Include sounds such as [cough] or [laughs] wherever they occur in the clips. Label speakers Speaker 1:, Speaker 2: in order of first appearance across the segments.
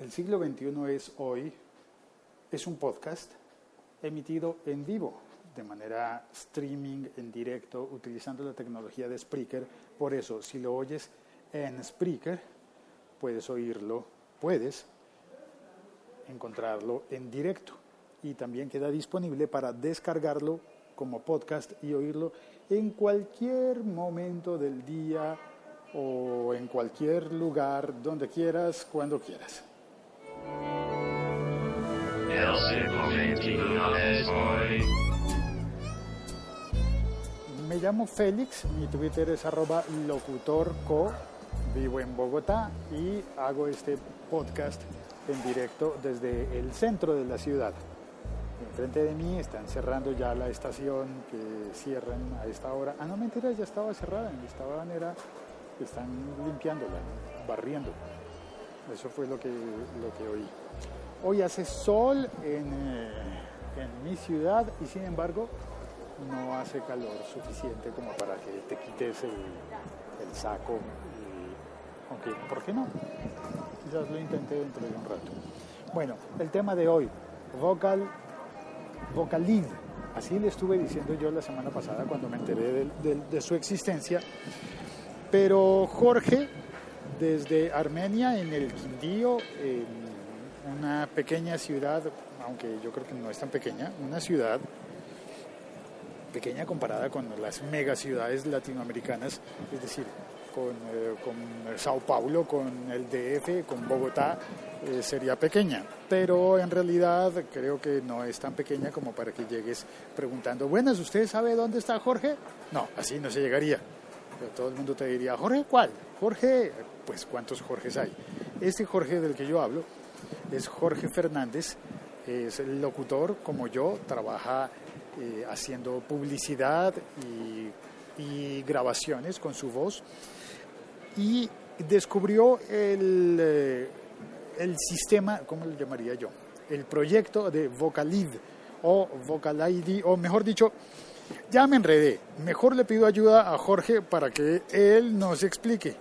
Speaker 1: El siglo XXI es hoy, es un podcast emitido en vivo, de manera streaming, en directo, utilizando la tecnología de Spreaker. Por eso, si lo oyes en Spreaker, puedes oírlo, puedes encontrarlo en directo. Y también queda disponible para descargarlo como podcast y oírlo en cualquier momento del día o en cualquier lugar, donde quieras, cuando quieras. Me llamo Félix, mi Twitter es arroba locutorco, vivo en Bogotá y hago este podcast en directo desde el centro de la ciudad. Enfrente de mí están cerrando ya la estación que cierran a esta hora. Ah, no, mentira, ya estaba cerrada. Estaban era, están limpiándola, barriendo. Eso fue lo que, lo que oí. Hoy hace sol en, eh, en mi ciudad y sin embargo no hace calor suficiente como para que te quites el, el saco. Aunque, ¿por qué no? Quizás lo intenté dentro de un rato. Bueno, el tema de hoy, vocal, vocalid. Así le estuve diciendo yo la semana pasada cuando me enteré de su existencia. Pero Jorge, desde Armenia, en el Quindío, en una pequeña ciudad, aunque yo creo que no es tan pequeña, una ciudad pequeña comparada con las megaciudades latinoamericanas, es decir, con, eh, con Sao Paulo, con el DF, con Bogotá, eh, sería pequeña. Pero en realidad creo que no es tan pequeña como para que llegues preguntando, buenas, ¿usted sabe dónde está Jorge? No, así no se llegaría. Todo el mundo te diría, Jorge, ¿cuál? Jorge, pues ¿cuántos Jorges hay? Este Jorge del que yo hablo es Jorge Fernández, es el locutor como yo, trabaja eh, haciendo publicidad y, grabaciones con su voz y descubrió el, eh, el sistema, ¿cómo le llamaría yo? El proyecto de Vocalid o Vocal ID, o mejor dicho, ya me enredé. Mejor le pido ayuda a Jorge para que él nos explique.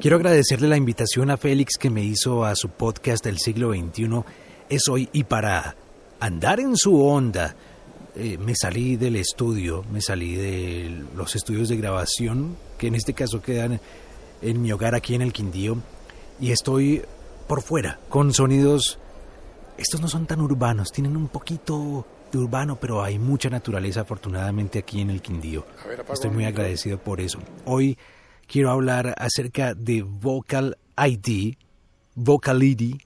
Speaker 2: Quiero agradecerle la invitación a Félix que me hizo a su podcast del siglo XXI es hoy y para andar en su onda eh, me salí del estudio, me salí de los estudios de grabación que en este caso quedan en mi hogar aquí en el Quindío y estoy por fuera con sonidos estos no son tan urbanos, tienen un poquito urbano, pero hay mucha naturaleza afortunadamente aquí en el Quindío.
Speaker 1: Ver,
Speaker 2: Estoy muy agradecido por eso. Hoy quiero hablar acerca de Vocal ID, Vocal ID,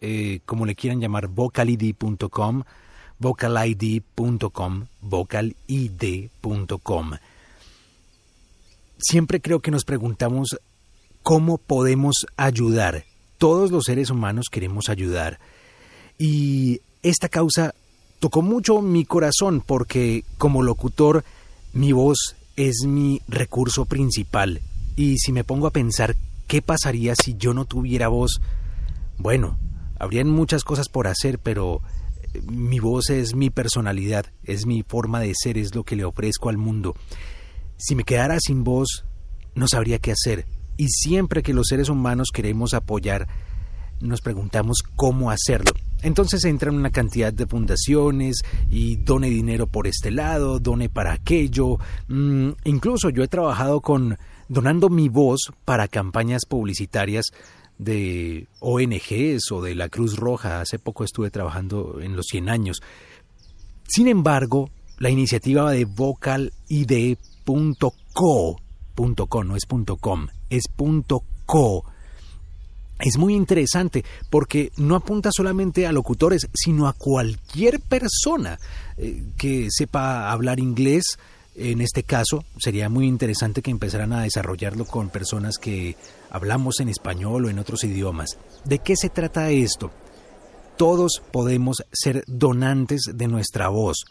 Speaker 2: eh, como le quieran llamar, vocalid.com, vocalid.com, vocalid.com. Siempre creo que nos preguntamos cómo podemos ayudar. Todos los seres humanos queremos ayudar. Y esta causa tocó mucho mi corazón porque como locutor mi voz es mi recurso principal y si me pongo a pensar qué pasaría si yo no tuviera voz, bueno, habrían muchas cosas por hacer, pero eh, mi voz es mi personalidad, es mi forma de ser, es lo que le ofrezco al mundo. Si me quedara sin voz, no sabría qué hacer. Y siempre que los seres humanos queremos apoyar, nos preguntamos cómo hacerlo. Entonces entran una cantidad de fundaciones y done dinero por este lado, done para aquello. Mm, incluso yo he trabajado con donando mi voz para campañas publicitarias de ONGs o de la Cruz Roja. Hace poco estuve trabajando en los 100 años. Sin embargo, la iniciativa de vocalid.co, no es .com, es .co, es muy interesante porque no apunta solamente a locutores, sino a cualquier persona eh, que sepa hablar inglés, en este caso, sería muy interesante que empezaran a desarrollarlo con personas que hablamos en español o en otros idiomas. ¿De qué se trata esto? Todos podemos ser donantes de nuestra voz.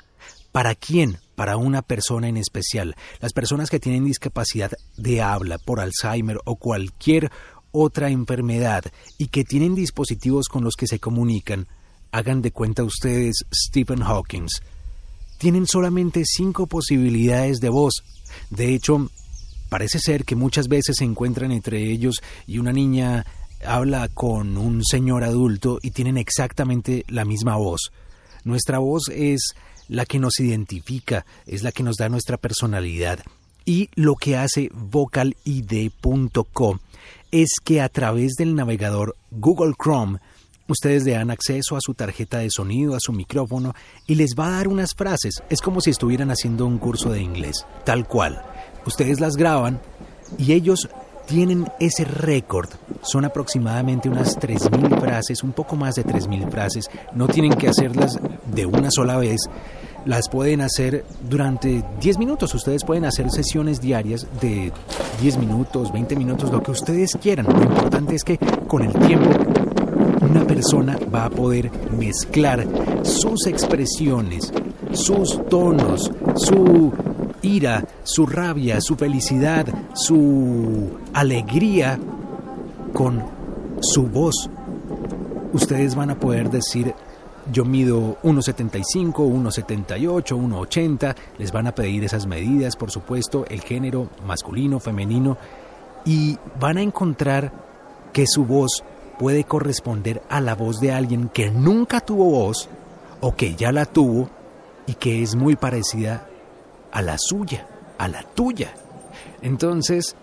Speaker 2: ¿Para quién? Para una persona en especial. Las personas que tienen discapacidad de habla por Alzheimer o cualquier otra enfermedad y que tienen dispositivos con los que se comunican, hagan de cuenta ustedes Stephen Hawking tienen solamente cinco posibilidades de voz. De hecho, parece ser que muchas veces se encuentran entre ellos y una niña habla con un señor adulto y tienen exactamente la misma voz. Nuestra voz es la que nos identifica, es la que nos da nuestra personalidad. Y lo que hace vocalid.com es que a través del navegador Google Chrome ustedes le dan acceso a su tarjeta de sonido, a su micrófono y les va a dar unas frases. Es como si estuvieran haciendo un curso de inglés, tal cual. Ustedes las graban y ellos tienen ese récord. Son aproximadamente unas 3.000 frases, un poco más de 3.000 frases. No tienen que hacerlas de una sola vez. Las pueden hacer durante 10 minutos. Ustedes pueden hacer sesiones diarias de 10 minutos, 20 minutos, lo que ustedes quieran. Lo importante es que con el tiempo una persona va a poder mezclar sus expresiones, sus tonos, su ira, su rabia, su felicidad, su alegría con su voz. Ustedes van a poder decir, yo mido 1,75, 1,78, 1,80, les van a pedir esas medidas, por supuesto, el género masculino, femenino, y van a encontrar que su voz puede corresponder a la voz de alguien que nunca tuvo voz o que ya la tuvo y que es muy parecida a la suya, a la tuya. Entonces,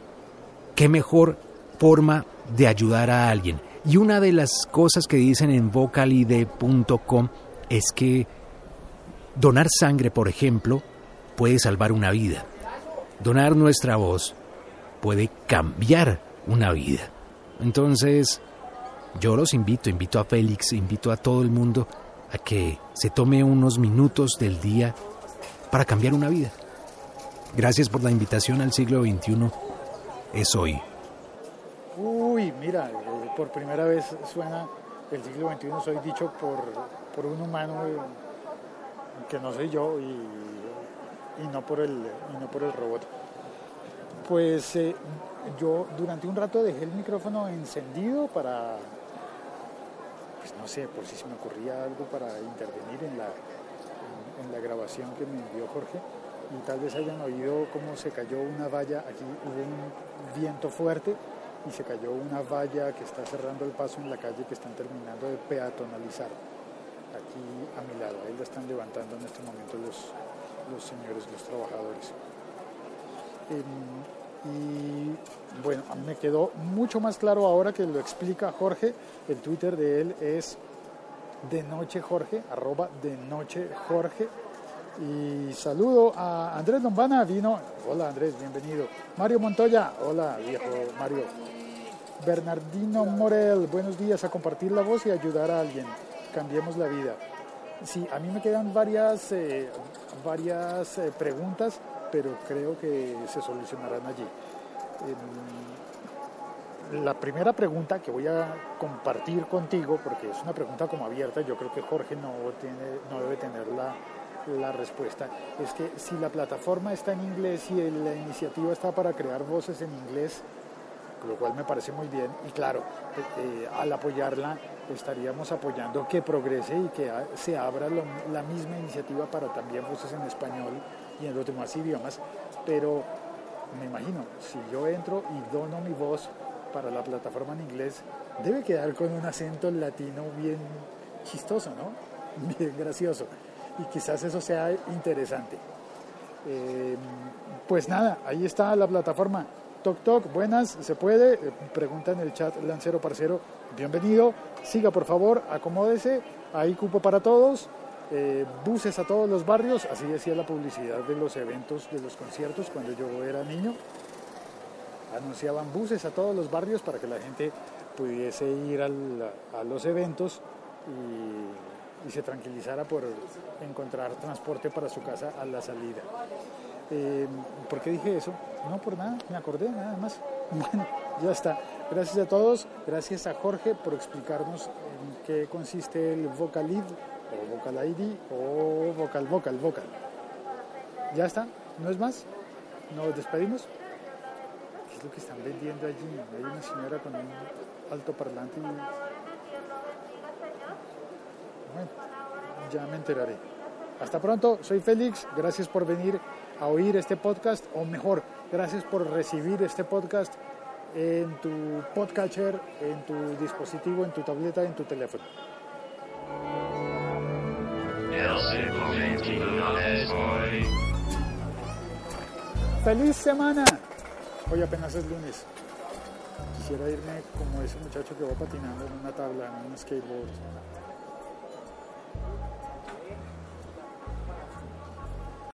Speaker 2: ¿qué mejor forma de ayudar a alguien? Y una de las cosas que dicen en vocalide.com es que donar sangre, por ejemplo, puede salvar una vida. Donar nuestra voz puede cambiar una vida. Entonces, yo los invito, invito a Félix, invito a todo el mundo a que se tome unos minutos del día para cambiar una vida. Gracias por la invitación al siglo XXI. Es hoy.
Speaker 1: Uy, mira, por primera vez suena el siglo XXI, soy dicho por, por un humano que no soy yo y, no, por el, no por el robot. Pues eh, yo durante un rato dejé el micrófono encendido para, pues no sé, por si se me ocurría algo para intervenir en la, en la grabación que me envió Jorge. Y tal vez hayan oído cómo se cayó una valla, aquí hubo un viento fuerte y se cayó una valla que está cerrando el paso en la calle que están terminando de peatonalizar aquí a mi lado, ahí lo están levantando en este momento los, los señores, los trabajadores. Em, y bueno, me quedó mucho más claro ahora que lo explica Jorge, el Twitter de él es de noche Jorge, arroba de noche Jorge. Y saludo a Andrés Lombana, vino. Hola Andrés, bienvenido. Mario Montoya, hola viejo Mario. Bernardino Morel, buenos días, a compartir la voz y ayudar a alguien. Cambiemos la vida. Sí, a mí me quedan varias, eh, varias eh, preguntas, pero creo que se solucionarán allí. La primera pregunta que voy a compartir contigo, porque es una pregunta como abierta, yo creo que Jorge no, tiene, no debe tener la, la respuesta, es que si la plataforma está en inglés y la iniciativa está para crear voces en inglés, lo cual me parece muy bien, y claro, eh, eh, al apoyarla estaríamos apoyando que progrese y que se abra la misma iniciativa para también voces en español y en los demás idiomas, pero me imagino, si yo entro y dono mi voz para la plataforma en inglés debe quedar con un acento latino bien chistoso, ¿no? [laughs] Bien gracioso. Y quizás eso sea interesante. Eh, pues nada, ahí está la plataforma. Toc Toc, buenas, ¿se puede? Eh, pregunta en el chat Lancero Parcero, bienvenido. Siga por favor, acomódese, hay cupo para todos. Eh, buses a todos los barrios, así decía la publicidad de los eventos, de los conciertos cuando yo era niño anunciaban buses a todos los barrios para que la gente pudiese ir a los eventos y, se tranquilizara por encontrar transporte para su casa a la salida. Eh, ¿Por qué dije eso? No por nada, me acordé nada más. [laughs] Bueno, ya está. Gracias a todos, gracias a Jorge por explicarnos en qué consiste el Vocalid o Vocal ID o Vocal Vocal Vocal. Ya está, no es más. Nos despedimos es lo que están vendiendo allí? Hay una señora con un alto parlante y... Ya me enteraré. Hasta pronto, soy Félix, gracias por venir a oír este podcast, o mejor, gracias por recibir este podcast en tu podcatcher, en tu dispositivo, en tu tableta, en tu teléfono. ¡Feliz semana! Hoy apenas es lunes. Quisiera irme como ese muchacho que va patinando en una tabla, en un skateboard